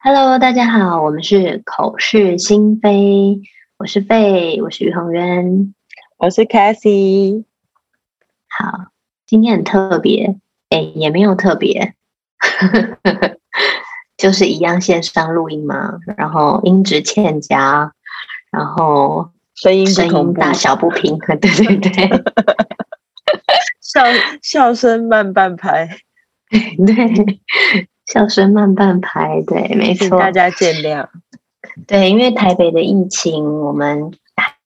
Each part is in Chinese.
Hello，大家好，我们是口是心非，我是贝，我是于恒渊，我是 Cassie。好，今天很特别，哎，也没有特别，就是一样线上录音嘛，然后音质欠佳，然后声音声音大小不平 衡，对对对，笑笑声慢半拍，对。笑声慢半拍，对，没错，大家见谅。对，因为台北的疫情，我们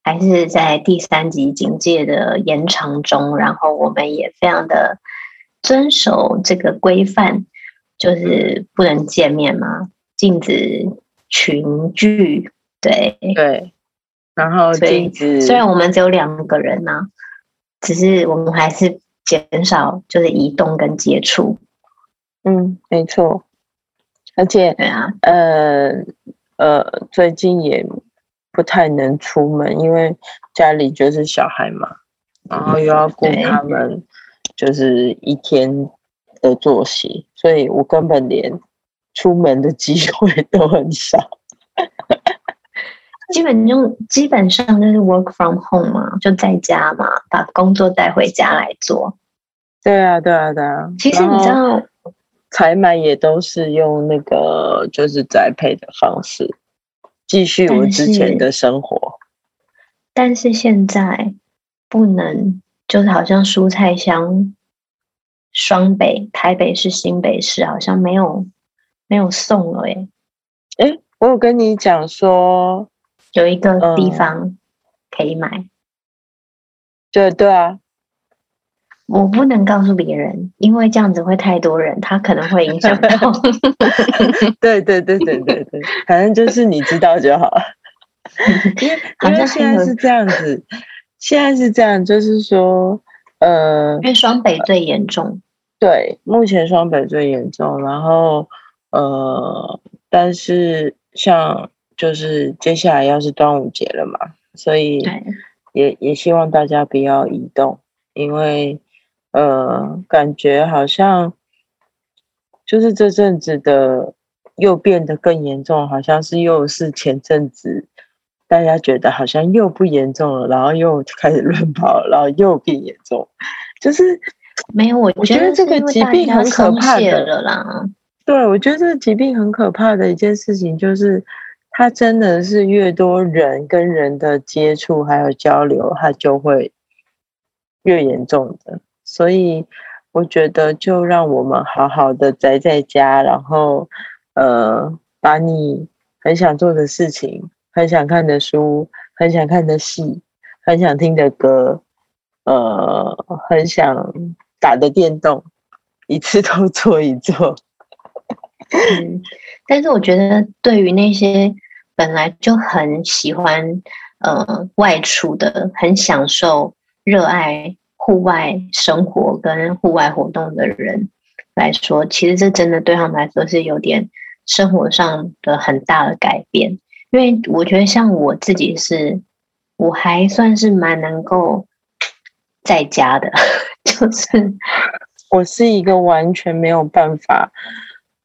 还是在第三级警戒的延长中，然后我们也非常的遵守这个规范，就是不能见面嘛，禁止群聚，对对。然后禁止，虽然我们只有两个人呢、啊，只是我们还是减少就是移动跟接触。嗯，没错，而且对啊，呃呃，最近也不太能出门，因为家里就是小孩嘛，然后又要顾他们，就是一天的作息，所以我根本连出门的机会都很少。基本就基本上就是 work from home 嘛，就在家嘛，把工作带回家来做。对啊，对啊，对啊。其实你知道。采买也都是用那个就是宅配的方式，继续我之前的生活。但是，但是现在不能，就是好像蔬菜箱双北、台北市、新北市好像没有没有送了耶。哎，我有跟你讲说有一个地方可以买。嗯、对对啊。我不能告诉别人，因为这样子会太多人，他可能会影响到。对对对对对对，反正就是你知道就好了。因为 因为现在是这样子，现在是这样，就是说，呃，因为双北最严重。对，目前双北最严重，然后呃，但是像就是接下来要是端午节了嘛，所以也也希望大家不要移动，因为。呃，感觉好像就是这阵子的又变得更严重，好像是又是前阵子大家觉得好像又不严重了，然后又开始乱跑，然后又变严重，就是没有。我觉得这个疾病很可怕的了啦。对，我觉得这个疾病很可怕的一件事情就是，它真的是越多人跟人的接触还有交流，它就会越严重的。所以我觉得，就让我们好好的宅在家，然后，呃，把你很想做的事情、很想看的书、很想看的戏、很想听的歌，呃，很想打的电动，一次都做一做。嗯，但是我觉得，对于那些本来就很喜欢呃外出的、很享受、热爱。户外生活跟户外活动的人来说，其实这真的对他们来说是有点生活上的很大的改变。因为我觉得像我自己是，我还算是蛮能够在家的，就是我是一个完全没有办法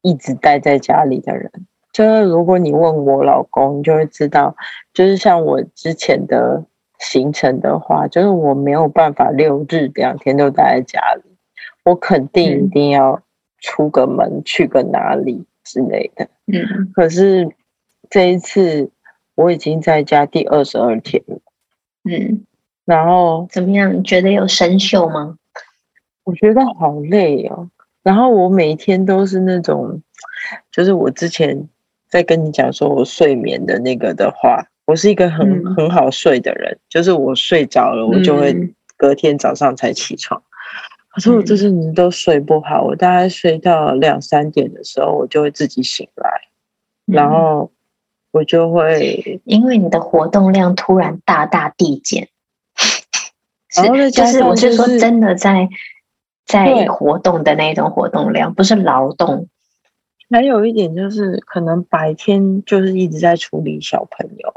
一直待在家里的人。就是如果你问我老公，你就会知道，就是像我之前的。行程的话，就是我没有办法六日两天都待在家里，我肯定一定要出个门，嗯、去个哪里之类的。嗯，可是这一次我已经在家第二十二天了。嗯，然后怎么样？你觉得有生锈吗？我觉得好累哦。然后我每天都是那种，就是我之前在跟你讲说我睡眠的那个的话。我是一个很、嗯、很好睡的人，就是我睡着了，我就会隔天早上才起床。可是我这阵子都睡不好，我大概睡到两三点的时候，我就会自己醒来，嗯、然后我就会 因为你的活动量突然大大递减，是就是我是说真的在在活动的那种活动量，不是劳动。还有一点就是，可能白天就是一直在处理小朋友。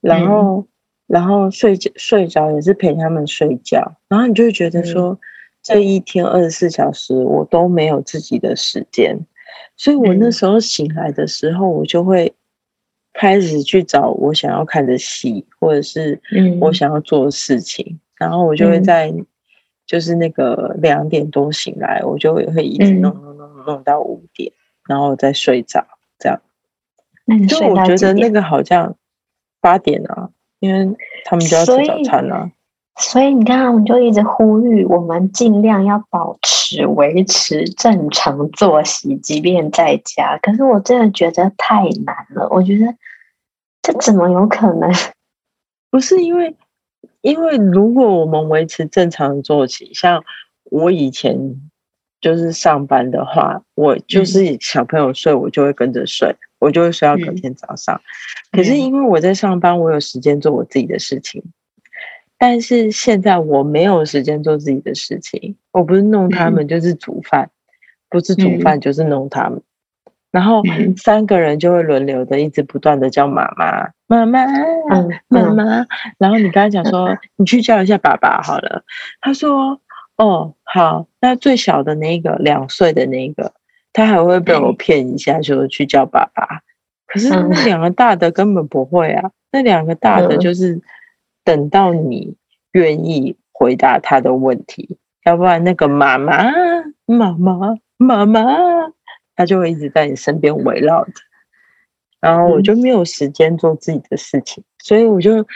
然后，嗯、然后睡觉睡着也是陪他们睡觉，然后你就会觉得说，嗯、这一天二十四小时我都没有自己的时间，所以我那时候醒来的时候，我就会开始去找我想要看的戏，或者是我想要做的事情，然后我就会在就是那个两点多醒来，我就会会一直弄弄弄弄到五点，然后再睡着，这样。那你睡到几点？就我觉得那个好像八点啊，因为他们就要吃早餐了啊。所以你看，我们就一直呼吁我们尽量要保持维持正常作息，即便在家。可是我真的觉得太难了。我觉得这怎么有可能？不是因为，因为如果我们维持正常的作息，像我以前就是上班的话，我就是小朋友睡，我就会跟着睡，我就会睡到隔天早上。可是因为我在上班，我有时间做我自己的事情。但是现在我没有时间做自己的事情，我不是弄他们就是煮饭，嗯、不是煮饭就是弄他们，嗯、然后三个人就会轮流的一直不断的叫妈妈妈妈妈妈，然后你刚才讲说你去叫一下爸爸好了，他说哦好，那最小的那个两岁的那个，他还会被我骗一下，说去叫爸爸，可是那两个大的根本不会啊，那两个大的就是。等到你愿意回答他的问题，要不然那个妈妈、妈妈、妈妈，他就会一直在你身边围绕着，然后我就没有时间做自己的事情，所以我就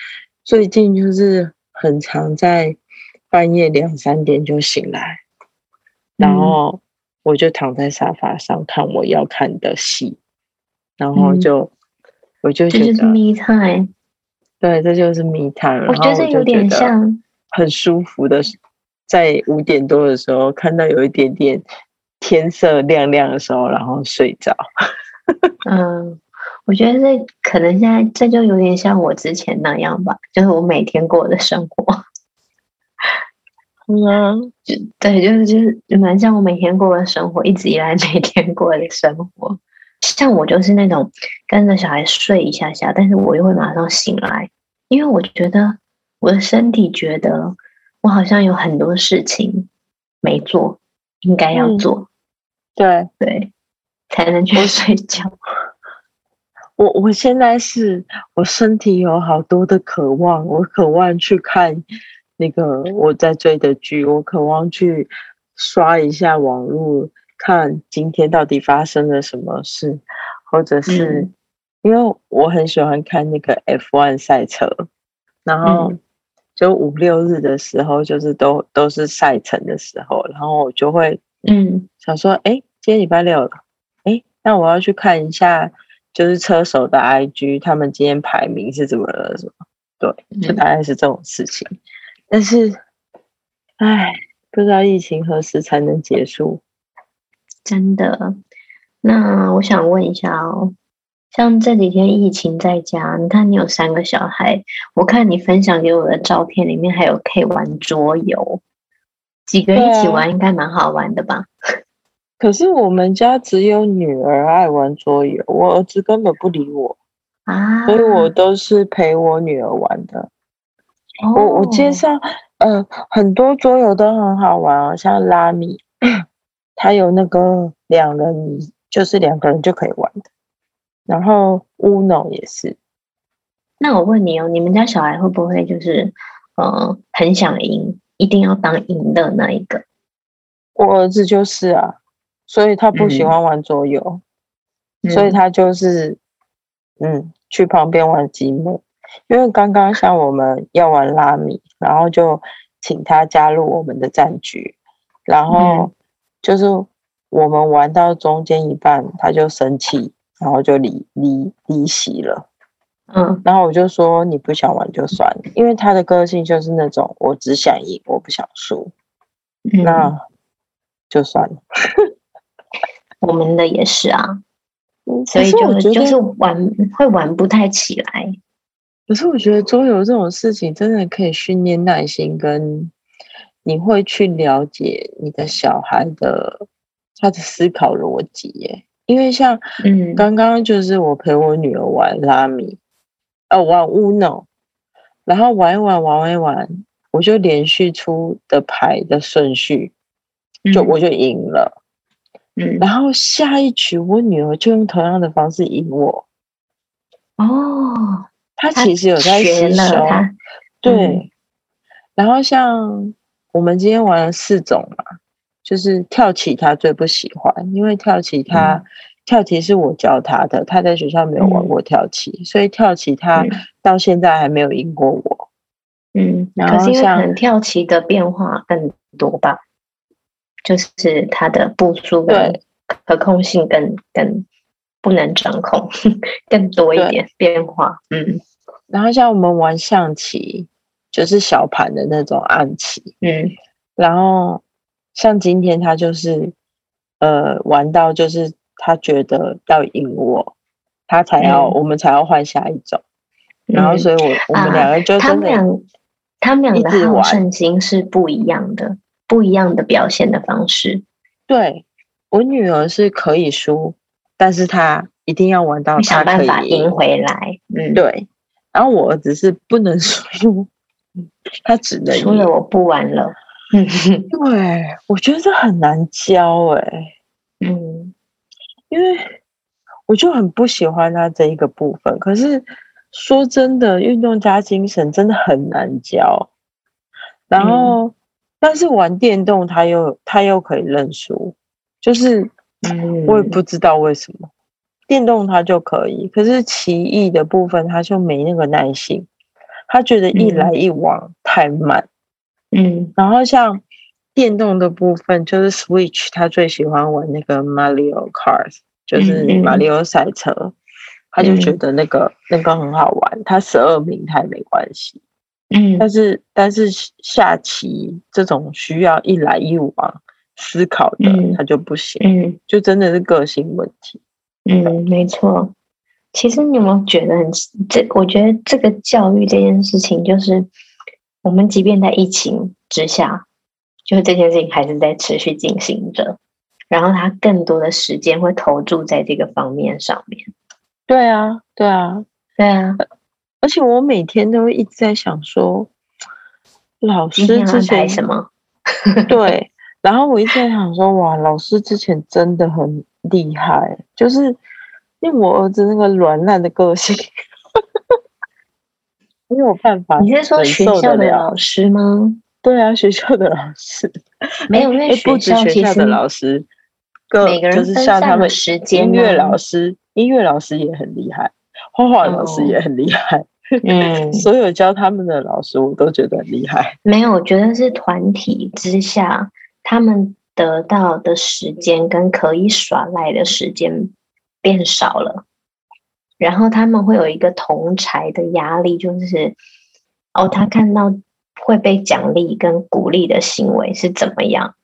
最近就是很常在半夜两三点就醒来，然后我就躺在沙发上看我要看的戏，然后就我就觉得 me time。对，这就是 me time。我觉得有点像很舒服的，在五点多的时候看到有一点点天色亮亮的时候，然后睡着。嗯，我觉得这可能现在这就有点像我之前那样吧，就是我每天过的生活。嗯，就对，就是就是蛮像我每天过的生活，一直以来每天过的生活。像我就是那种跟着小孩睡一下下，但是我又会马上醒来，因为我觉得我的身体觉得我好像有很多事情没做，应该要做，嗯、对对，才能去睡觉。我我现在是我身体有好多的渴望，我渴望去看那个我在追的剧，我渴望去刷一下网络。看今天到底发生了什么事，或者是因为我很喜欢看那个 F1 赛车，然后就五六日的时候，就是都都是赛程的时候，然后我就会嗯。想说，哎，今天礼拜六了，哎，那我要去看一下，就是车手的 IG，他们今天排名是怎么了？什么？对，就大概是这种事情。但是，唉，不知道疫情何时才能结束。真的，那我想问一下哦，像这几天疫情在家，你看你有三个小孩，我看你分享给我的照片里面还有可以玩桌游，几个人一起玩应该蛮好玩的吧？可是我们家只有女儿爱玩桌游，我儿子根本不理我啊，所以我都是陪我女儿玩的。哦、我我介绍，呃，很多桌游都很好玩哦，像拉米。它有那个两人，就是两个人就可以玩的。然后 Uno 也是。那我问你哦，你们家小孩会不会就是，呃，很想赢，一定要当赢的那一个？我儿子就是啊，所以他不喜欢玩桌游，嗯、所以他就是，嗯，去旁边玩积木。因为刚刚像我们要玩拉米，然后就请他加入我们的战局，然后。嗯就是我们玩到中间一半，他就生气，然后就离离离席了。嗯，然后我就说你不想玩就算了，因为他的个性就是那种我只想赢，我不想输。嗯、那就算了。我们的也是啊，所以就就是玩会玩不太起来。可是我觉得桌游这种事情真的可以训练耐心跟。你会去了解你的小孩的他的思考逻辑耶，因为像嗯，刚刚就是我陪我女儿玩拉米，呃，玩 Uno，然后玩一玩，玩一玩，我就连续出的牌的顺序就我就赢了。嗯，然后下一局我女儿就用同样的方式赢我。哦，她其实有在吸收。对。嗯、然后像我们今天玩了四种嘛，就是跳棋她最不喜欢，因为跳棋她。嗯跳棋是我教她的，她在学校没有玩过跳棋，嗯、所以跳棋她到现在还没有赢过我。嗯，然后像可能跳棋的变化更多吧，就是他的步数跟可控性更更不能掌控，更多一点变化。嗯，然后像我们玩象棋，就是小盘的那种暗棋。嗯，然后像今天他就是呃玩到就是。他觉得要赢我，他才要、嗯、我们才要换下一种，嗯、然后所以我我们两个就真的、啊、他们俩他们俩的好胜心是不一样的，不一样的表现的方式。对，我女儿是可以输，但是她一定要玩到想办法赢回来。嗯，对。然后我儿子是不能输，他只能输了我不玩了。嗯，对，我觉得这很难教哎、欸。嗯。因为我就很不喜欢他这一个部分，可是说真的，运动家精神真的很难教。然后，嗯、但是玩电动他又他又可以认输，就是我也不知道为什么、嗯、电动他就可以，可是奇异的部分他就没那个耐心，他觉得一来一往太慢。嗯，然后像。电动的部分就是 Switch，他最喜欢玩那个 Mario Kart，就是马里奥赛车，嗯嗯，他就觉得那个、嗯、那个很好玩。他十二名他也没关系，嗯，但是但是下棋这种需要一来一往思考的，他就不行，嗯，就真的是个性问题。嗯，没错。其实你有没有觉得很这？我觉得这个教育这件事情，就是我们即便在疫情之下。就是这件事情还是在持续进行着，然后他更多的时间会投注在这个方面上面。对啊，对啊，对啊！而且我每天都一直在想说，老师之前什么？对，然后我一直在想说，哇，老师之前真的很厉害，就是因为我儿子那个软烂的个性，没有办法。你是说学校的老师吗？对啊，学校的老师没有，因为不止学校的老师，各每个人就是像他们时间，音乐老师，音乐老师也很厉害，画画老师也很厉害。嗯，所有教他们的老师，我都觉得很厉害。没有，我觉得是团体之下，他们得到的时间跟可以耍赖的时间变少了，然后他们会有一个同侪的压力，就是哦，他看到。会被奖励跟鼓励的行为是怎么样？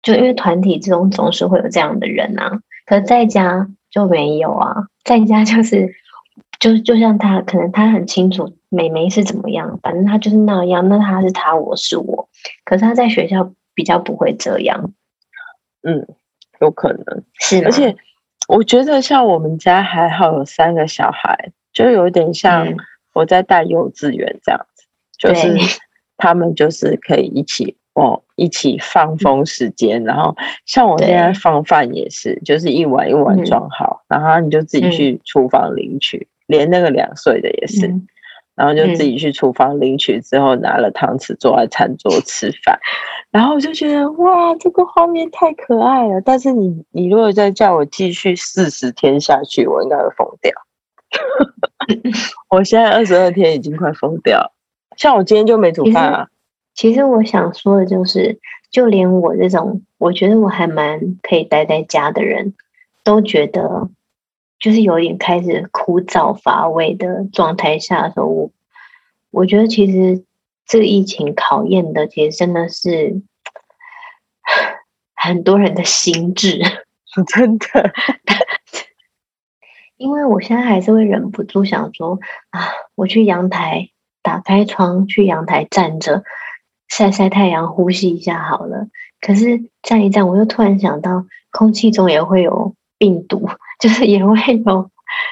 就因为团体之中总是会有这样的人啊，可是在家就没有啊，在家就是就就像他，可能他很清楚妹妹是怎么样，反正他就是那样，那他是他，我是我。可是他在学校比较不会这样，嗯，有可能是，而且我觉得像我们家还好有三个小孩，就有点像我在带幼稚园这样子，嗯、就是。他们就是可以一起哦，一起放风时间，嗯、然后像我现在放饭也是，就是一碗一碗装好，嗯、然后你就自己去厨房领取，嗯、连那个两岁的也是，嗯、然后就自己去厨房领取之后，拿了汤匙坐在餐桌吃饭，嗯、然后我就觉得哇，这个画面太可爱了。但是你你如果再叫我继续四十天下去，我应该会疯掉。我现在二十二天已经快疯掉。像我今天就没煮饭啊。其实我想说的就是，就连我这种我觉得我还蛮可以待在家的人，都觉得就是有点开始枯燥乏味的状态下的时候，我我觉得其实这个疫情考验的，其实真的是很多人的心智，真的。因为我现在还是会忍不住想说啊，我去阳台。打开窗，去阳台站着晒晒太阳，呼吸一下好了。可是站一站，我又突然想到，空气中也会有病毒，就是也会有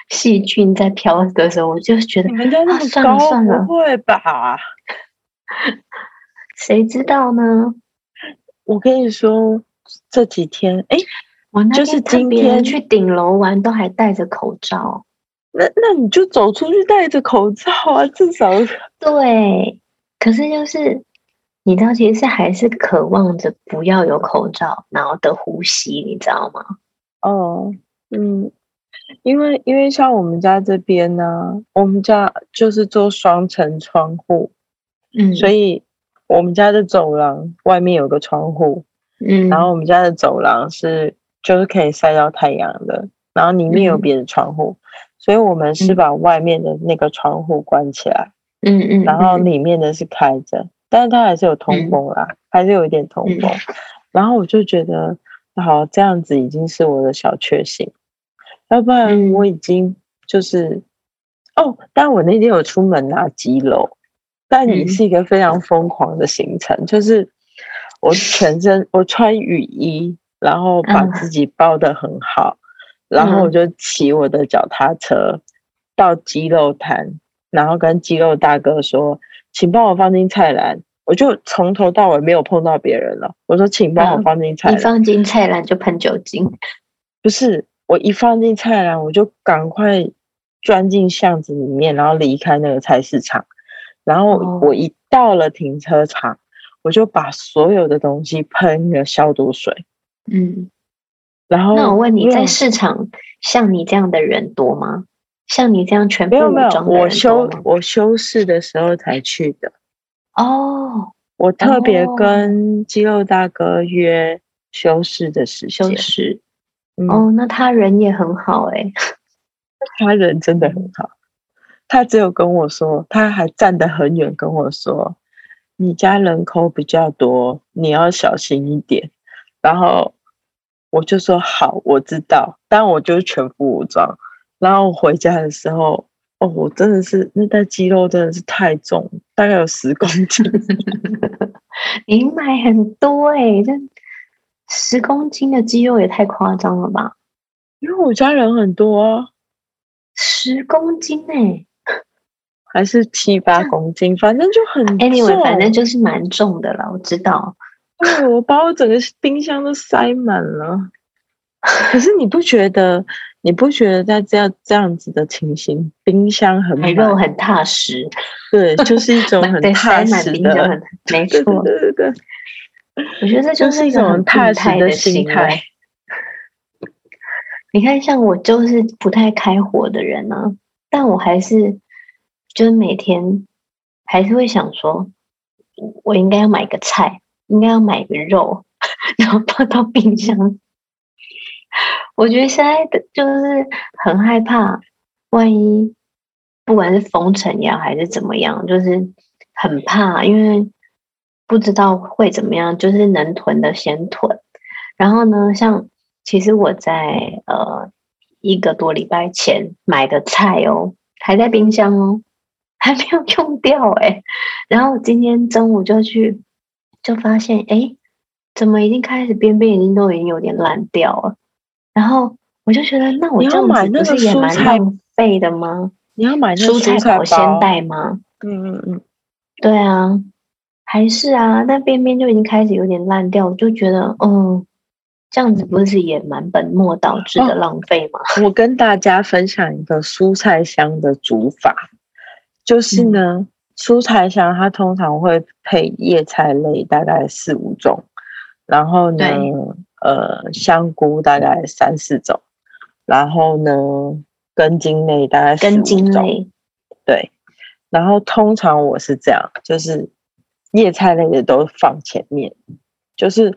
细菌在飘的时候，我就觉得，你们家那么高，啊，算了算了，不会吧？谁知道呢？我跟你说，这几天，哎，我那就是今天去顶楼玩都还戴着口罩。那那你就走出去戴着口罩啊，至少 对。可是就是你知道，其实是还是渴望着不要有口罩，然后的呼吸，你知道吗？哦，嗯，因为因为像我们家这边呢，我们家就是做双层窗户，嗯，所以我们家的走廊外面有个窗户，嗯，然后我们家的走廊是就是可以晒到太阳的，然后里面有别的窗户。嗯所以我们是把外面的那个窗户关起来，嗯嗯，然后里面的是开着，嗯、但是它还是有通风啦，嗯、还是有一点通风。嗯、然后我就觉得，好，这样子已经是我的小确幸，要不然我已经就是，嗯、哦，但我那天有出门拿鸡肉，但也是一个非常疯狂的行程，嗯、就是我全身我穿雨衣，然后把自己包的很好。嗯然后我就骑我的脚踏车到鸡肉摊，然后跟鸡肉大哥说：“请帮我放进菜篮。”我就从头到尾没有碰到别人了。我说：“请帮我放进菜篮。”一放进菜篮就喷酒精？不是，我一放进菜篮，我就赶快钻进巷子里面，然后离开那个菜市场。然后我一到了停车场，我就把所有的东西喷了消毒水。嗯。然后，那我问你在市场像你这样的人多吗？像你这样全副武装的人多吗？没有没有，我休我休市的时候才去的。哦，我特别跟肌肉大哥约休市的时间。休市。哦，那他人也很好哎、欸。他人真的很好，他只有跟我说，他还站得很远跟我说：“你家人口比较多，你要小心一点。”然后。我就说好，我知道，但我就全副武装。然后回家的时候，哦，我真的是那袋鸡肉真的是太重，大概有十公斤。你买很多哎、欸，这十公斤的鸡肉也太夸张了吧？因为我家人很多啊，十公斤哎、欸，还是七八公斤，反正就很。Anyway，反正就是蛮重的了，我知道。我把我整个冰箱都塞满了，可是你不觉得？你不觉得在这样这样子的情形，冰箱很满，肉很踏实？对，就是一种 很踏实的，没错，对对对。我觉得这就是一种很踏实的心态。你看，像我就是不太开火的人呢、啊，但我还是就是每天还是会想说，我应该要买个菜。应该要买个肉，然后放到冰箱。我觉得现在的就是很害怕，万一不管是封城呀还是怎么样，就是很怕，因为不知道会怎么样，就是能囤的先囤。然后呢，像其实我在呃一个多礼拜前买的菜哦，还在冰箱哦，还没有用掉哎。然后今天中午就去。就发现，哎，怎么已经开始边边已经都已经有点烂掉了？然后我就觉得，那我这样子不是也蛮浪费的吗？你要买那蔬菜保鲜袋吗？嗯嗯嗯，对啊，还是啊，那边边就已经开始有点烂掉，我就觉得，嗯，这样子不是也蛮本末倒置的浪费吗？哦，我跟大家分享一个蔬菜香的煮法，就是呢。嗯蔬菜香它通常会配叶菜类，大概四五种，然后呢，对呃，香菇大概三四种，然后呢，根茎类大概四五种，对，然后通常我是这样，就是叶菜类的都放前面，就是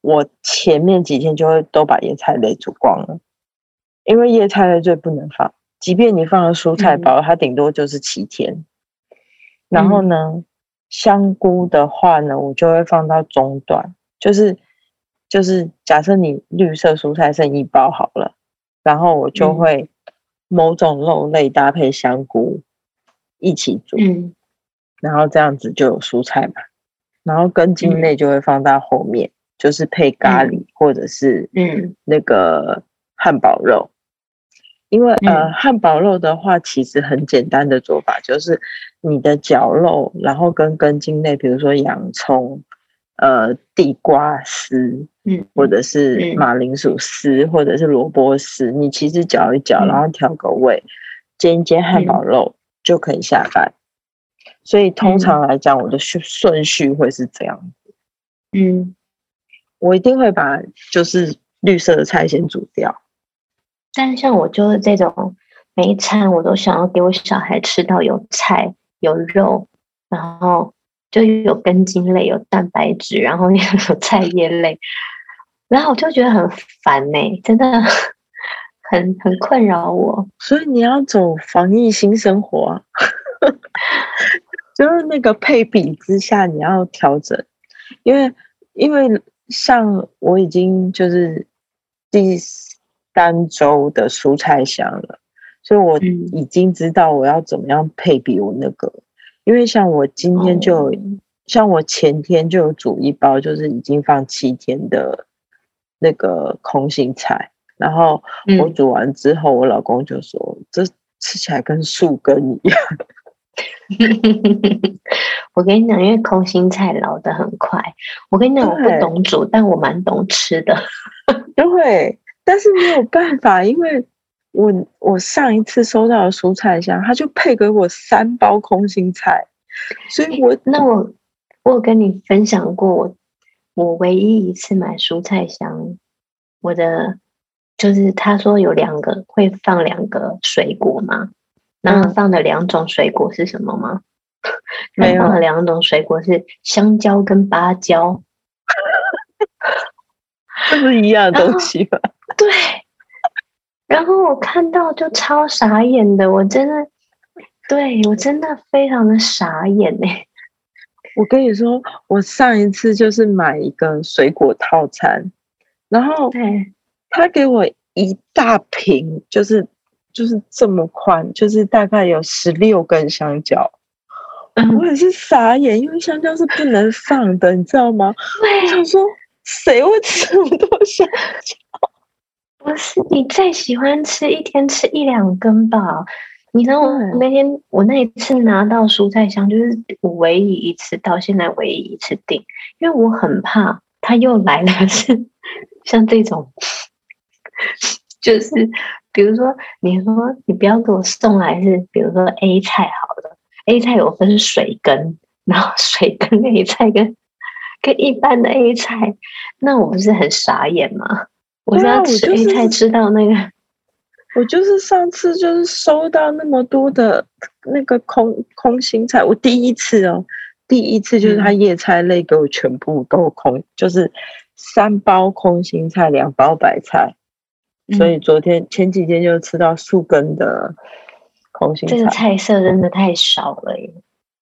我前面几天就会都把叶菜类煮光了，因为叶菜类最不能放，即便你放了蔬菜包，嗯、它顶多就是七天。然后呢，嗯、香菇的话呢，我就会放到中段，就是就是假设你绿色蔬菜剩一包好了，然后我就会某种肉类搭配香菇一起煮，嗯、然后这样子就有蔬菜嘛。然后根茎类就会放到后面，嗯、就是配咖喱或者是嗯。那个汉堡肉。因为呃，汉堡肉的话，其实很简单的做法就是你的绞肉，然后跟根茎类，比如说洋葱，呃地瓜丝，嗯，或者是马铃薯丝，嗯、或者是萝卜丝，你其实搅一搅，然后调个味，嗯、煎一煎汉堡肉就可以下饭。所以通常来讲，我的顺顺序会是这样子。嗯，我一定会把就是绿色的菜先煮掉。但是像我就是这种，每一餐我都想要给我小孩吃到有菜有肉，然后就有根茎类、有蛋白质，然后又有菜叶类，然后我就觉得很烦呢、欸，真的很很困扰我。所以你要走防疫新生活啊。就是那个配比之下，你要调整，因为因为像我已经就是第三周的蔬菜箱了，所以我已经知道我要怎么样配比我那个。因为像我今天就，像我前天就有煮一包，就是已经放七天的那个空心菜，然后我煮完之后，我老公就说：“这吃起来跟树根一样。”我跟你讲，因为空心菜老得很快。我跟你讲，我不懂煮，但我蛮懂吃的。对，但是没有办法，因为我我上一次收到的蔬菜箱，他就配给我三包空心菜，所以我那我我有跟你分享过，我我唯一一次买蔬菜箱，我的就是他说有两个会放两个水果嘛。然后放的两种水果是什么吗？没有。放的两种水果是香蕉跟芭蕉，这是一样的东西吧？对。然后我看到就超傻眼的，我真的，对我真的非常的傻眼呢。我跟你说，我上一次就是买一个水果套餐，然后他给我一大瓶，就是。就是这么宽，就是大概有十六根香蕉，嗯、我也是傻眼，因为香蕉是不能放的，你知道吗？对我想说，谁会吃那么多香蕉？不是你再喜欢吃，一天吃一两根吧。你知道我那天对我那一次拿到蔬菜箱，就是我唯一一次到现在唯一一次订，因为我很怕他又来了，是像这种，就是。比如说，你说你不要给我送来是，比如说 A 菜好了，A 菜有分水根，然后水根 A 菜跟跟一般的 A 菜，那我不是很傻眼吗？我知道吃 A 菜吃到那个，我就是上次就是收到那么多的那个空空心菜，我第一次哦，第一次就是他叶菜类给我全部都空，嗯、就是三包空心菜，两包白菜。所以昨天前几天就吃到树根的空心菜，这个菜色真的太少了耶。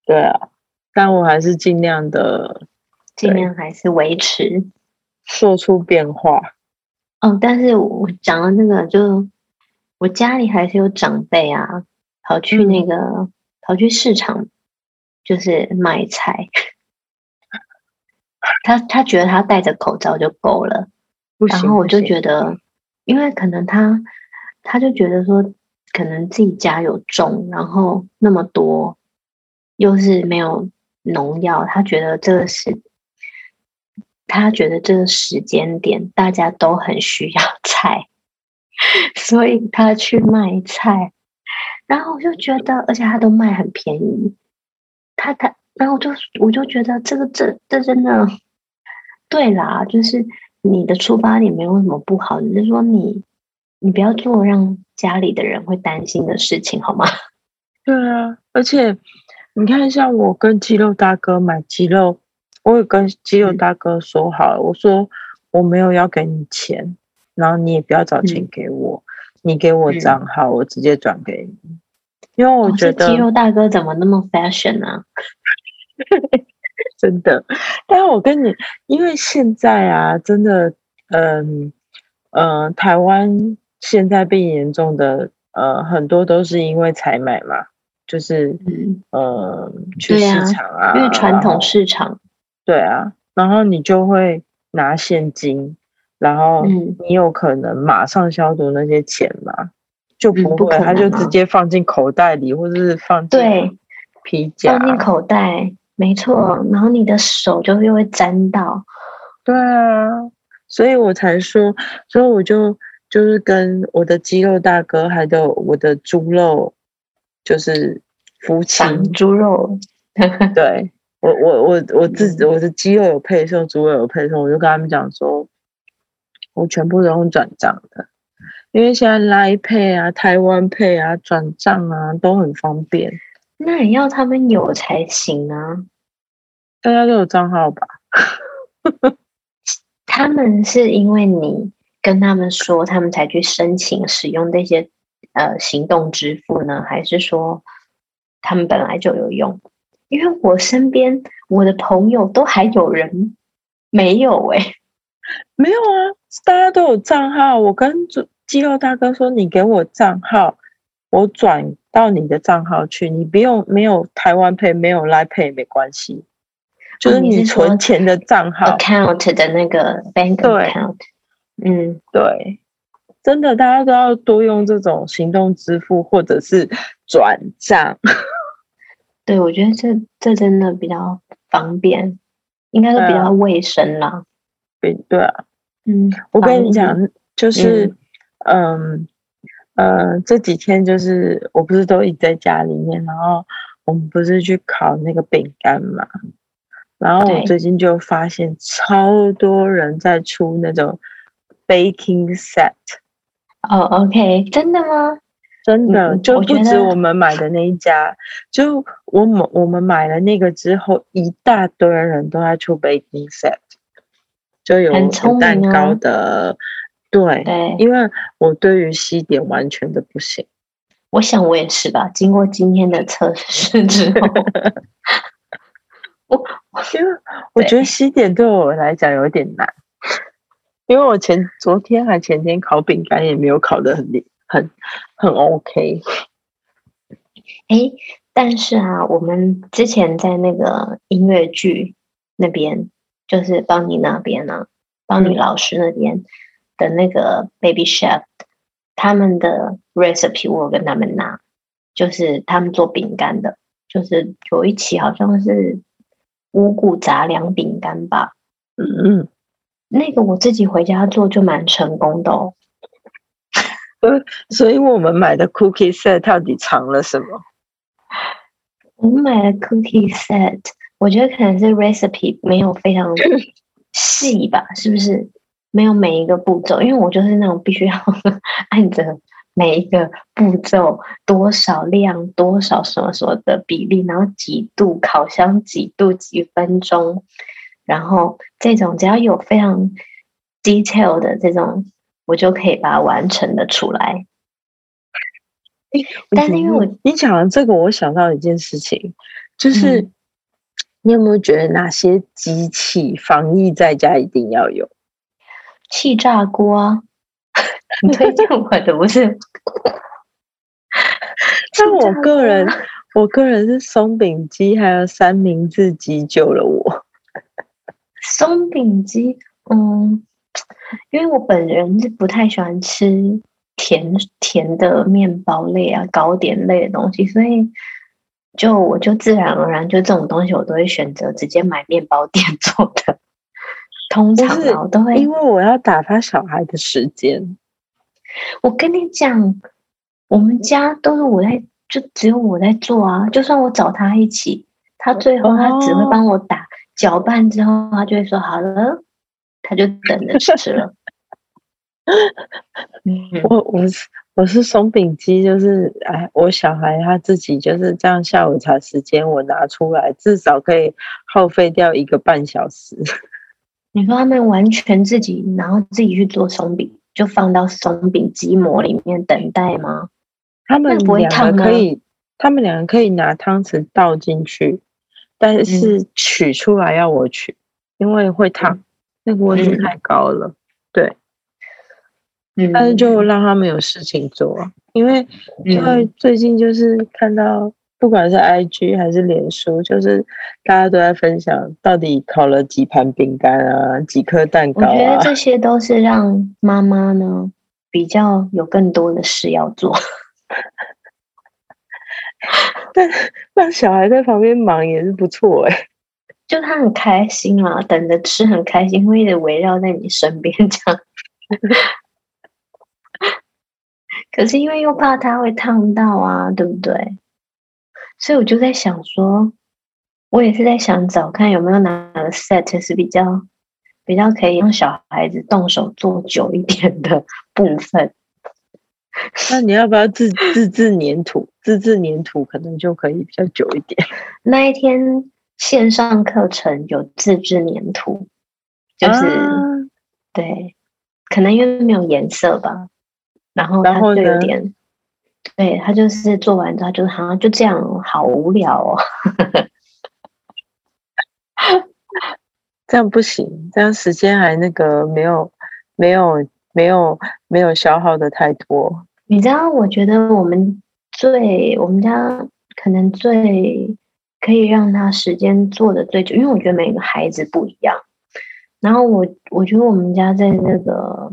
对啊，但我还是尽量的，尽量还是维持，做出变化。哦，但是我讲了那个，就我家里还是有长辈啊，跑去那个、嗯、跑去市场，就是买菜。他他觉得他戴着口罩就够了，然后我就觉得。因为可能他，他就觉得说，可能自己家有种，然后那么多，又是没有农药，他觉得这个是，他觉得这个时间点大家都很需要 菜，所以他去卖菜，然后我就觉得，而且他都卖很便宜，他他，然后我就我就觉得这个这这真的，对啦，就是。你的出发点没有什么不好，只是说你，你不要做让家里的人会担心的事情，好吗？对啊，而且你看，像我跟鸡肉大哥买鸡肉，我有跟肌肉大哥说好我说我没有要给你钱，然后你也不要找钱给我，嗯、你给我账号，我直接转给你，嗯、因为我觉得肌肉大哥怎么那么 fashion 呢、啊？真的，但是我跟你，因为现在啊，真的，嗯，呃，台湾现在病严重的，呃，很多都是因为采买嘛，就是，嗯，呃，去市场啊，啊因为传统市场，对啊，然后你就会拿现金，然后你有可能马上消毒那些钱嘛，就不会，他就直接放进口袋里，或者是放进皮夹，放进口袋。没错，然后你的手就又会沾到。对啊，所以我才说，所以我就就是跟我的肌肉大哥，还有我的猪肉，就是夫妻猪肉。对我，我我我自己，我的肌肉有配送，猪肉有配送，我就跟他们讲说，我全部都用转账的。因为现在 Line Pay 啊、台湾 Pay 啊、转账啊都很方便，那也要他们有才行啊。大家都有账号吧？他们是因为你跟他们说，他们才去申请使用这些呃行动支付呢，还是说他们本来就有用？因为我身边我的朋友都还有人没有哎、欸，没有啊，大家都有账号。我跟肌肉大哥说：“你给我账号，我转到你的账号去。你不用没有台湾 Pay，没有 Line Pay 没关系，就是你存钱的账号 account 的那个 bank account。嗯，对，真的，大家都要多用这种行动支付或者是转账。对，我觉得这这真的比较方便，应该是比较卫生啦。对，对啊，嗯，我跟你讲，就是。嗯”嗯，呃，这几天就是我不是都一直在家里面，然后我们不是去烤那个饼干嘛，然后我最近就发现超多人在出那种 baking set。哦，OK，真的吗？真的，就不止我们买的那一家，就我们我们买了那个之后，一大堆人都在出 baking set，就有蛋糕的。对，对，因为我对于西点完全的不行。我想我也是吧。经过今天的测试之后，我因为我觉得西点对我来讲有点难，因为我前昨天还前天烤饼干也没有烤的很很很 OK。哎，但是啊，我们之前在那个音乐剧那边，就是邦尼那边呢、啊，邦尼老师那边。嗯的那个 Baby Chef，他们的 recipe 我有跟他们拿，就是他们做饼干的，就是有一期好像是五谷杂粮饼干吧，嗯嗯，那个我自己回家做就蛮成功的哦。所以我们买的 cookie set 到底藏了什么？我们买的 cookie set，我觉得可能是 recipe 没有非常细吧，是不是？没有每一个步骤，因为我就是那种必须要 按着每一个步骤多少量、多少什么什么的比例，然后几度烤箱几度几分钟，然后这种只要有非常 detail 的这种，我就可以把它完成的出来。但是因为我你讲了这个，我想到一件事情，就是、嗯、你有没有觉得哪些机器防疫在家一定要有？气炸锅，你 推荐我的不是？但我个人，我个人是松饼机还有三明治机救了我。松饼机，嗯，因为我本人是不太喜欢吃甜甜的面包类啊、糕点类的东西，所以就我就自然而然就这种东西，我都会选择直接买面包店 做的。通常我都会，因为我要打发小孩的时间。我跟你讲，我们家都是我在，就只有我在做啊。就算我找他一起，他最后他只会帮我打搅拌之后，他就会说好了，他就等着吃了。我我是我是松饼机，就是哎，我小孩他自己就是这样，下午茶时间我拿出来，至少可以耗费掉一个半小时。你说他们完全自己，然后自己去做松饼，就放到松饼机模里面等待吗？他们两个可以，他们两个可以拿汤匙倒进去，但是取出来要我取，嗯、因为会烫，那个温度太高了。嗯、对，嗯，但是就让他们有事情做，因为因为最近就是看到。不管是 IG 还是脸书，就是大家都在分享到底烤了几盘饼干啊，几颗蛋糕啊。我觉得这些都是让妈妈呢比较有更多的事要做。但 让小孩在旁边忙也是不错哎、欸，就他很开心嘛，等着吃很开心，会一直围绕在你身边这样。可是因为又怕他会烫到啊，对不对？所以我就在想说，我也是在想找看有没有哪个 set 是比较比较可以让小孩子动手做久一点的部分。那你要不要自自制粘土？自制粘土可能就可以比较久一点。那一天线上课程有自制粘土，就是、啊、对，可能因为没有颜色吧。然后他就有点，对，他就是做完之后就好像就这样，好无聊哦。这样不行，这样时间还那个没有没有没有没有消耗的太多。你知道，我觉得我们最我们家可能最可以让他时间做的最久，因为我觉得每个孩子不一样。然后我我觉得我们家在那个。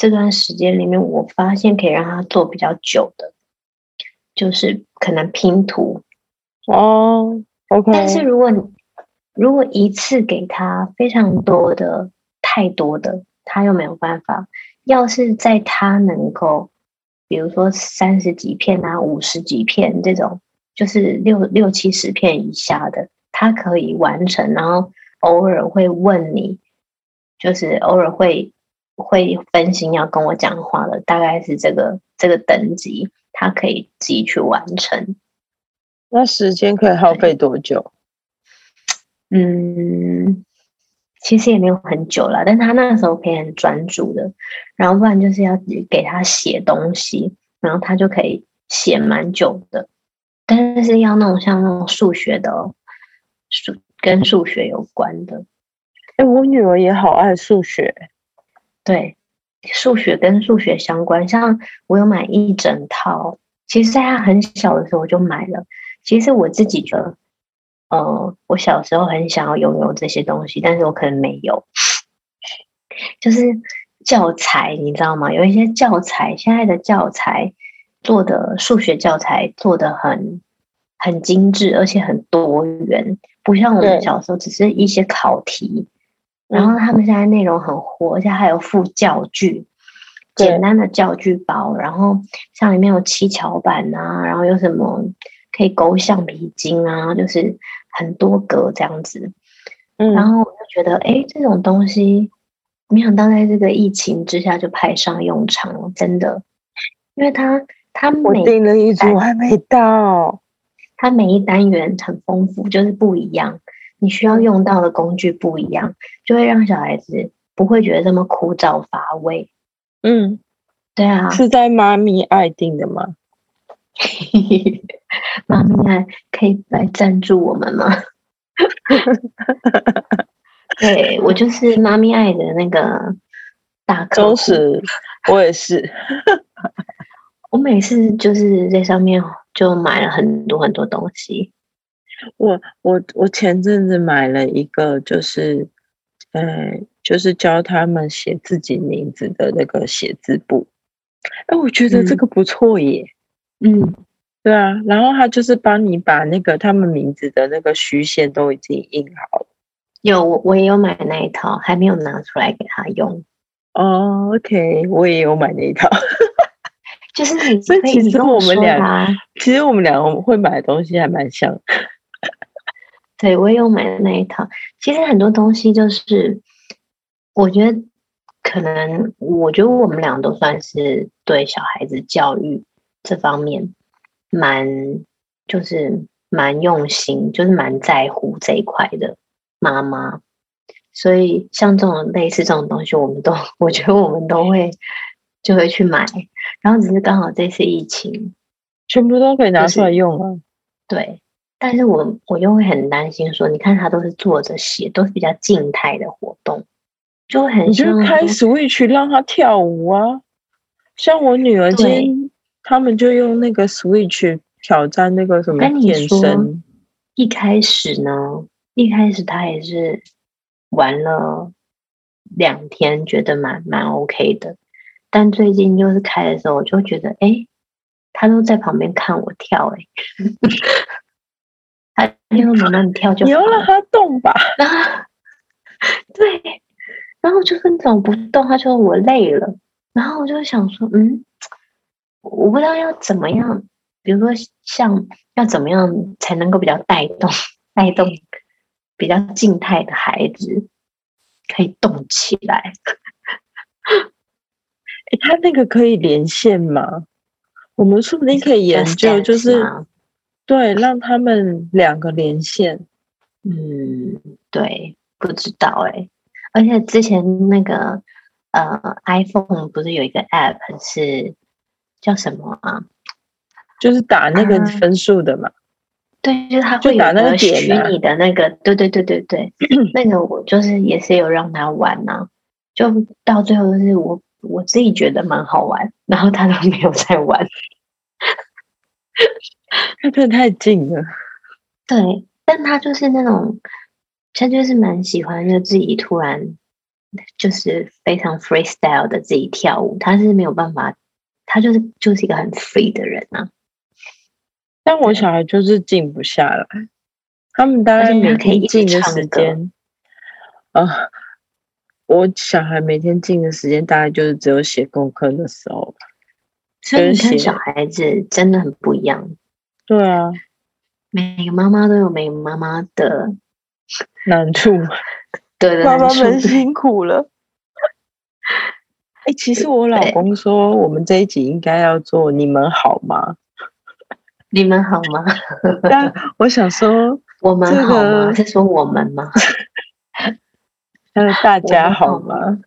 这段时间里面，我发现可以让他做比较久的，就是可能拼图哦。OK，但是如果如果一次给他非常多的、太多的，他又没有办法。要是在他能够，比如说三十几片啊、五十几片这种，就是六六七十片以下的，他可以完成，然后偶尔会问你，就是偶尔会。会分心要跟我讲话了，大概是这个这个等级，他可以自己去完成。那时间可以耗费多久？嗯，其实也没有很久了，但他那个时候可以很专注的，然后不然就是要给他写东西，然后他就可以写蛮久的，但是要那种像那种数学的哦，数跟数学有关的。哎，我女儿也好爱数学。对，数学跟数学相关，像我有买一整套。其实，在她很小的时候我就买了。其实我自己觉得，呃，我小时候很想要拥有这些东西，但是我可能没有。就是教材，你知道吗？有一些教材，现在的教材做的数学教材做的很很精致，而且很多元，不像我们小时候只是一些考题。然后他们现在内容很活，而且还有附教具，简单的教具包。然后像里面有七巧板啊，然后有什么可以勾橡皮筋啊，就是很多格这样子。嗯，然后我就觉得，哎，这种东西没想到在这个疫情之下就派上用场了，真的。因为它它每我订了一组还没到，它每一单元很丰富，就是不一样。你需要用到的工具不一样，就会让小孩子不会觉得这么枯燥乏味。嗯，对啊，是在妈咪爱订的吗？妈咪爱可以来赞助我们吗？对，我就是妈咪爱的那个大。忠实，我也是。我每次就是在上面就买了很多很多东西。我我我前阵子买了一个，就是，呃，就是教他们写自己名字的那个写字簿。哎，我觉得这个不错耶。嗯，对啊，然后他就是帮你把那个他们名字的那个虚线都已经印好了。有，我我也有买那一套，还没有拿出来给他用。哦，OK，我也有买那一套。就是你，所以其实我们俩，其实我们两个会买的东西还蛮像。对，我也有买的那一套。其实很多东西就是，我觉得可能，我觉得我们俩都算是对小孩子教育这方面蛮，就是蛮用心，就是蛮在乎这一块的妈妈。所以像这种类似这种东西，我们都，我觉得我们都会就会去买。然后只是刚好这次疫情，全部都可以拿出来用了，就是。对。但是我我又会很担心，说你看他都是坐着写，都是比较静态的活动，就会很想开 Switch 让他跳舞啊。像我女儿今天，他们就用那个 Switch 挑战那个什么健身。一开始呢，一开始他也是玩了两天，觉得蛮蛮 OK 的。但最近就是开的时候，我就觉得，哎，他都在旁边看我跳、欸，哎，他因为妈妈你跳就好，你要让他动吧。然后对，然后就跟怎么不动，他就说我累了。然后我就想说，嗯，我不知道要怎么样，比如说像要怎么样才能够比较带动带动比较静态的孩子可以动起来。哎，他那个可以连线吗？我们说不定可以研究，就是对，让他们两个连线。嗯，对，不知道哎。而且之前那个呃，iPhone 不是有一个 App 是叫什么啊？就是打那个分数的嘛。对，就是他会有个虚拟的那个，对对对对对，那个我就是也是有让他玩呐、啊，就到最后就是我。我自己觉得蛮好玩，然后他都没有在玩，他真的太近了。对，但他就是那种，他就是蛮喜欢，就自己突然就是非常 freestyle 的自己跳舞。他是没有办法，他就是就是一个很 free 的人啊。但我小孩就是静不下来，他们大概每天静的时间啊。我小孩每天静的时间大概就是只有写功课的时候吧，所以你看小孩子真的很不一样。对啊，每个妈妈都有每个妈妈的难处，对的，妈妈们 辛苦了。哎、欸，其实我老公说，我们这一集应该要做“你们好吗？”你们好吗？但我想说，我们好吗？是说我们吗？大家好吗？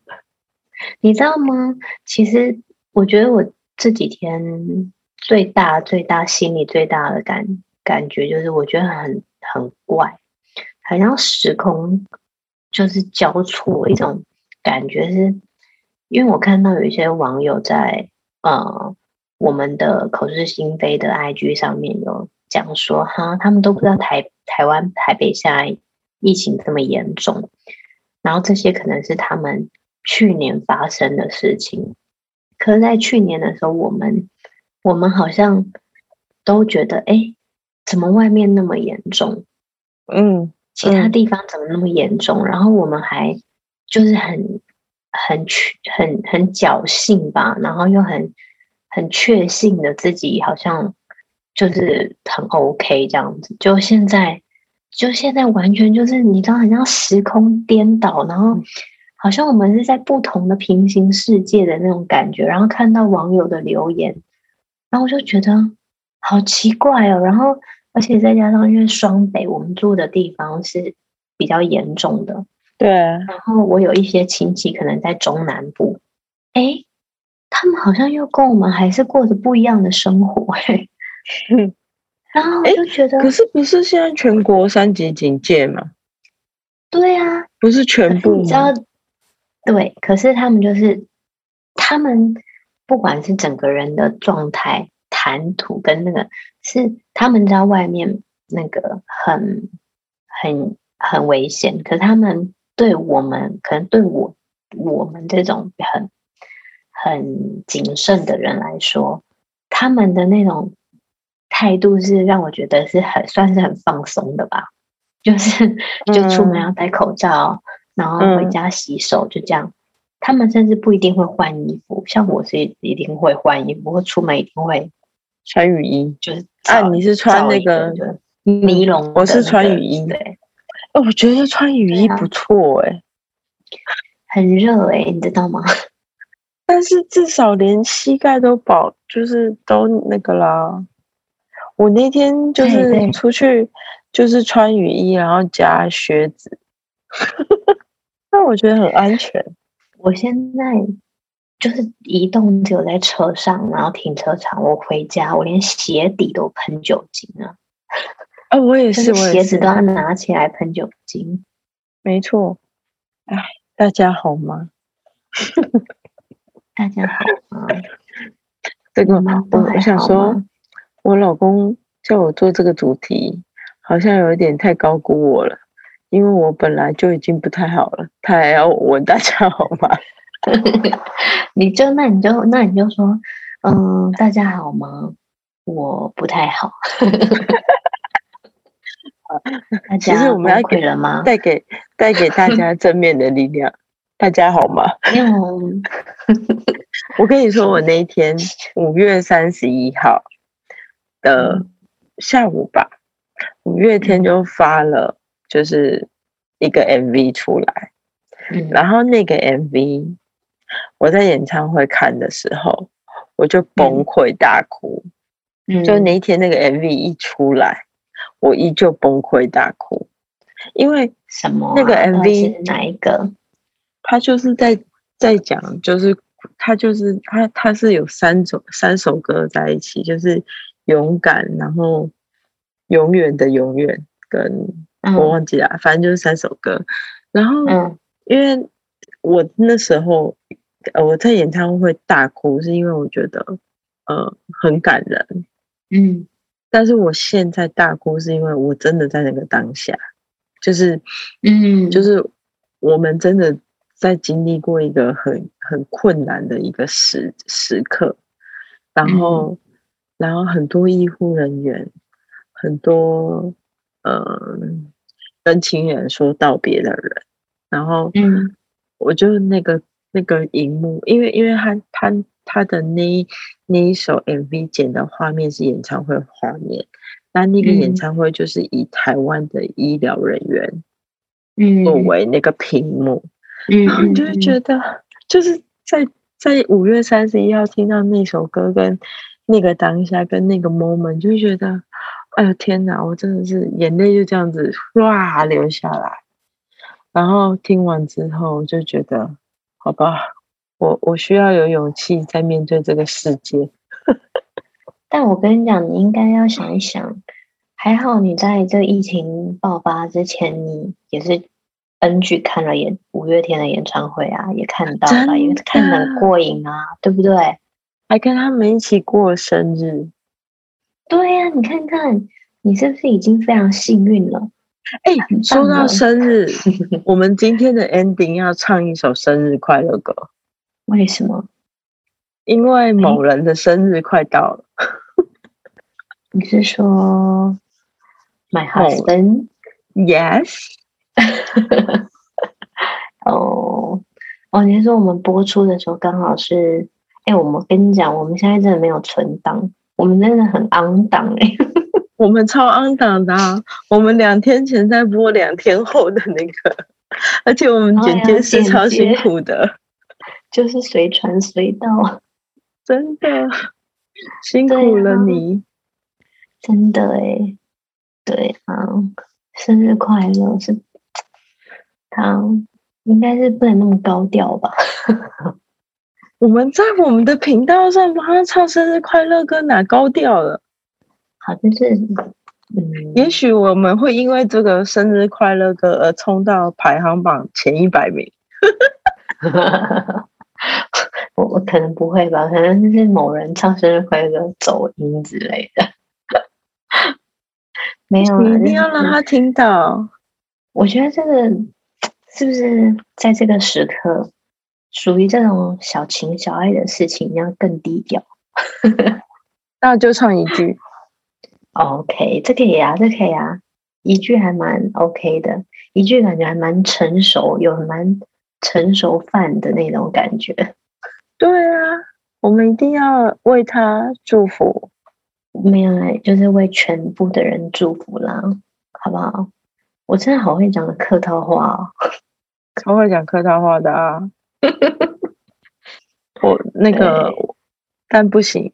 你知道吗？其实我觉得我这几天最大、最大心里最大的感感觉就是，我觉得很很怪，好像时空就是交错一种感觉是，是因为我看到有一些网友在呃我们的口是心非的 IG 上面有讲说，哈，他们都不知道台台湾台北现在疫情这么严重。然后这些可能是他们去年发生的事情，可是，在去年的时候，我们我们好像都觉得，哎，怎么外面那么严重？嗯，其他地方怎么那么严重？然后我们还就是很很确很很侥幸吧，然后又很很确信的自己好像就是很 OK 这样子，就现在。就现在完全就是你知道，很像时空颠倒，然后好像我们是在不同的平行世界的那种感觉。然后看到网友的留言，然后我就觉得好奇怪哦。然后而且再加上因为双北我们住的地方是比较严重的，对。然后我有一些亲戚可能在中南部，哎，他们好像又跟我们还是过着不一样的生活，哎。然后我就觉得，可是不是现在全国三级警戒吗？对啊，不是全部，你知道？对，可是他们就是他们，不管是整个人的状态、谈吐跟那个，是他们在外面那个很很很危险，可是他们对我们，可能对我我们这种很很谨慎的人来说，他们的那种。态度是让我觉得是很算是很放松的吧，就是就出门要戴口罩，嗯、然后回家洗手，就这样。嗯、他们甚至不一定会换衣服，像我是一定会换衣服，或出门一定会穿雨衣。就是啊，你是穿那个尼龙、那个，我是穿雨衣。对，哦，我觉得穿雨衣不错哎、欸，很热哎、欸，你知道吗？但是至少连膝盖都保，就是都那个啦。我那天就是出去，就是穿雨衣，然后加靴子，那我觉得很安全。我现在就是移动只有在车上，然后停车场。我回家，我连鞋底都喷酒精了。啊，我也 是，鞋子都要拿起来喷酒精。没错。哎，大家好吗？大家好吗？这个吗？我我想说。我老公叫我做这个主题，好像有一点太高估我了，因为我本来就已经不太好了，他还要我问大家好吗？你就那你就那你就说，嗯，大家好吗？我不太好。其实我们要给了吗？带给带给大家正面的力量。大家好吗？我跟你说，我那一天五月三十一号的下午吧，五月天就发了就是一个 MV 出来，然后那个 MV 我在演唱会看的时候，我就崩溃大哭。就那一天那个 MV 一出来。我依旧崩溃大哭，因为什么？那个 MV 哪一个？他就是在在讲，就是他就是他他是有三首三首歌在一起，就是勇敢，然后永远的永远，跟我忘记了，嗯、反正就是三首歌。然后，因为我那时候呃我在演唱会大哭，是因为我觉得呃很感人，嗯。但是我现在大哭，是因为我真的在那个当下，就是，嗯，就是我们真的在经历过一个很很困难的一个时时刻，然后，嗯、然后很多医护人员，很多呃跟亲人说道别的人，然后，嗯，我就那个那个荧幕，因为因为他他。他的那那一首 MV 剪的画面是演唱会画面，那那个演唱会就是以台湾的医疗人员，嗯，作为那个屏幕，嗯，然后你就会觉得，就是在在五月三十一号听到那首歌跟那个当下跟那个 moment，就会觉得，哎呦天哪，我真的是眼泪就这样子哗流下来，然后听完之后就觉得，好吧。我我需要有勇气再面对这个世界，但我跟你讲，你应该要想一想，还好你在这疫情爆发之前，你也是 NG 看了演五月天的演唱会啊，也看到了，也看得很过瘾啊，对不对？还跟他们一起过生日，对呀、啊，你看看，你是不是已经非常幸运了？哎、欸，说到生日，我们今天的 ending 要唱一首生日快乐歌。为什么？因为某人的生日快到了。你是说，my husband？Yes。哦，哦，你是说我们播出的时候刚好是？哎，我们跟你讲，我们现在真的没有存档，我们真的很 on 档哎，我们超 on 档的啊！我们两天前在播，两天后的那个，而且我们剪接是超辛苦的。就是随传随到，真的辛苦了你，真的哎，对啊，生日快乐是，他应该是不能那么高调吧？我们在我们的频道上帮他唱生日快乐歌，哪高调了？好像是，嗯，也许我们会因为这个生日快乐歌而冲到排行榜前一百名。我我可能不会吧，可能就是某人唱生日快乐歌走音之类的，没有，你一定要让他听到。我觉得这个是不是在这个时刻，属于这种小情小爱的事情，要更低调？那就唱一句。OK，这可以啊，这可以啊，一句还蛮 OK 的，一句感觉还蛮成熟，有蛮。成熟范的那种感觉，对啊，我们一定要为他祝福，没有，就是为全部的人祝福啦，好不好？我真的好会讲的客套话哦，超会讲客套话的啊！我那个，但不行，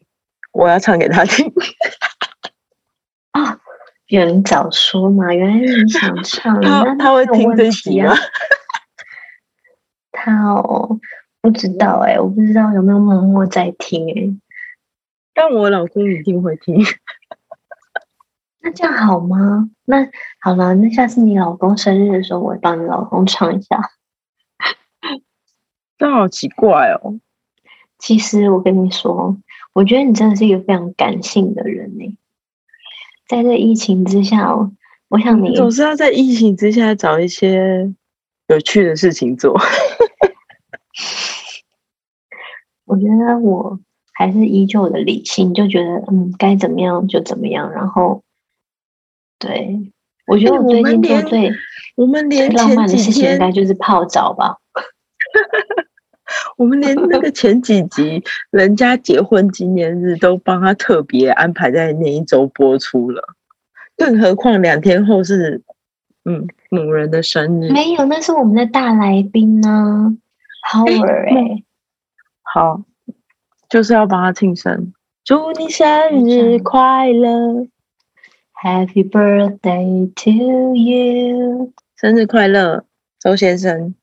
我要唱给他听。啊、哦，有人早说嘛，原来你想唱，他那他会听这集吗？他哦，不知道哎，我不知道有没有默默在听哎。但我老公一定会听。那这样好吗？那好了，那下次你老公生日的时候，我帮你老公唱一下。这好奇怪哦。其实我跟你说，我觉得你真的是一个非常感性的人呢。在这疫情之下，我想你总是要在疫情之下找一些有趣的事情做。我觉得我还是依旧的理性，就觉得嗯，该怎么样就怎么样。然后，对，我觉得我最近做最我们连浪漫的事情应该就是泡澡吧。我们连那个前几集 人家结婚纪念日都帮他特别安排在那一周播出了，更何况两天后是嗯某人的生日。没有，那是我们的大来宾呢，Howard 哎，好，就是要帮他庆生，祝你生日快乐，Happy birthday to you，生日快乐，周先生。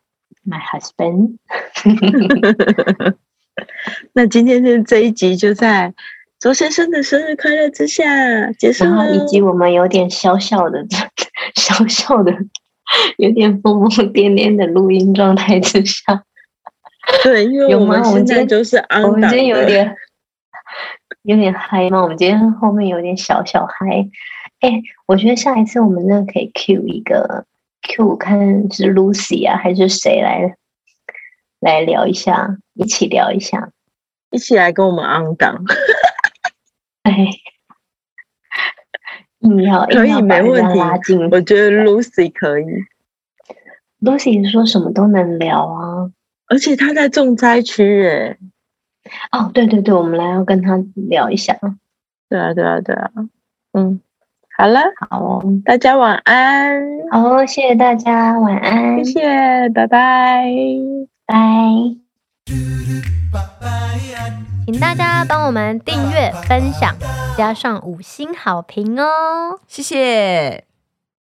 My husband，那今天的这一集就在周先生的生日快乐之下结束了，以及我们有点小小的、小小的、有点疯疯癫癫的录音状态之下，对，因为我们现在就是我们今天有点有点嗨嘛，我们今天后面有点小小嗨，哎，我觉得下一次我们真的可以 cue 一个。Q 看是 Lucy 啊，还是谁来来聊一下？一起聊一下，一起来跟我们 on 档。哎，硬要可以没问题。我觉得 Lucy 可以。Lucy 说什么都能聊啊，而且他在重灾区哎。哦，对对对，我们来要跟他聊一下。对啊，对啊，对啊，嗯。好了，好，大家晚安。好，谢谢大家，晚安。谢谢，拜拜，拜。请大家帮我们订阅、分享，加上五星好评哦，谢谢。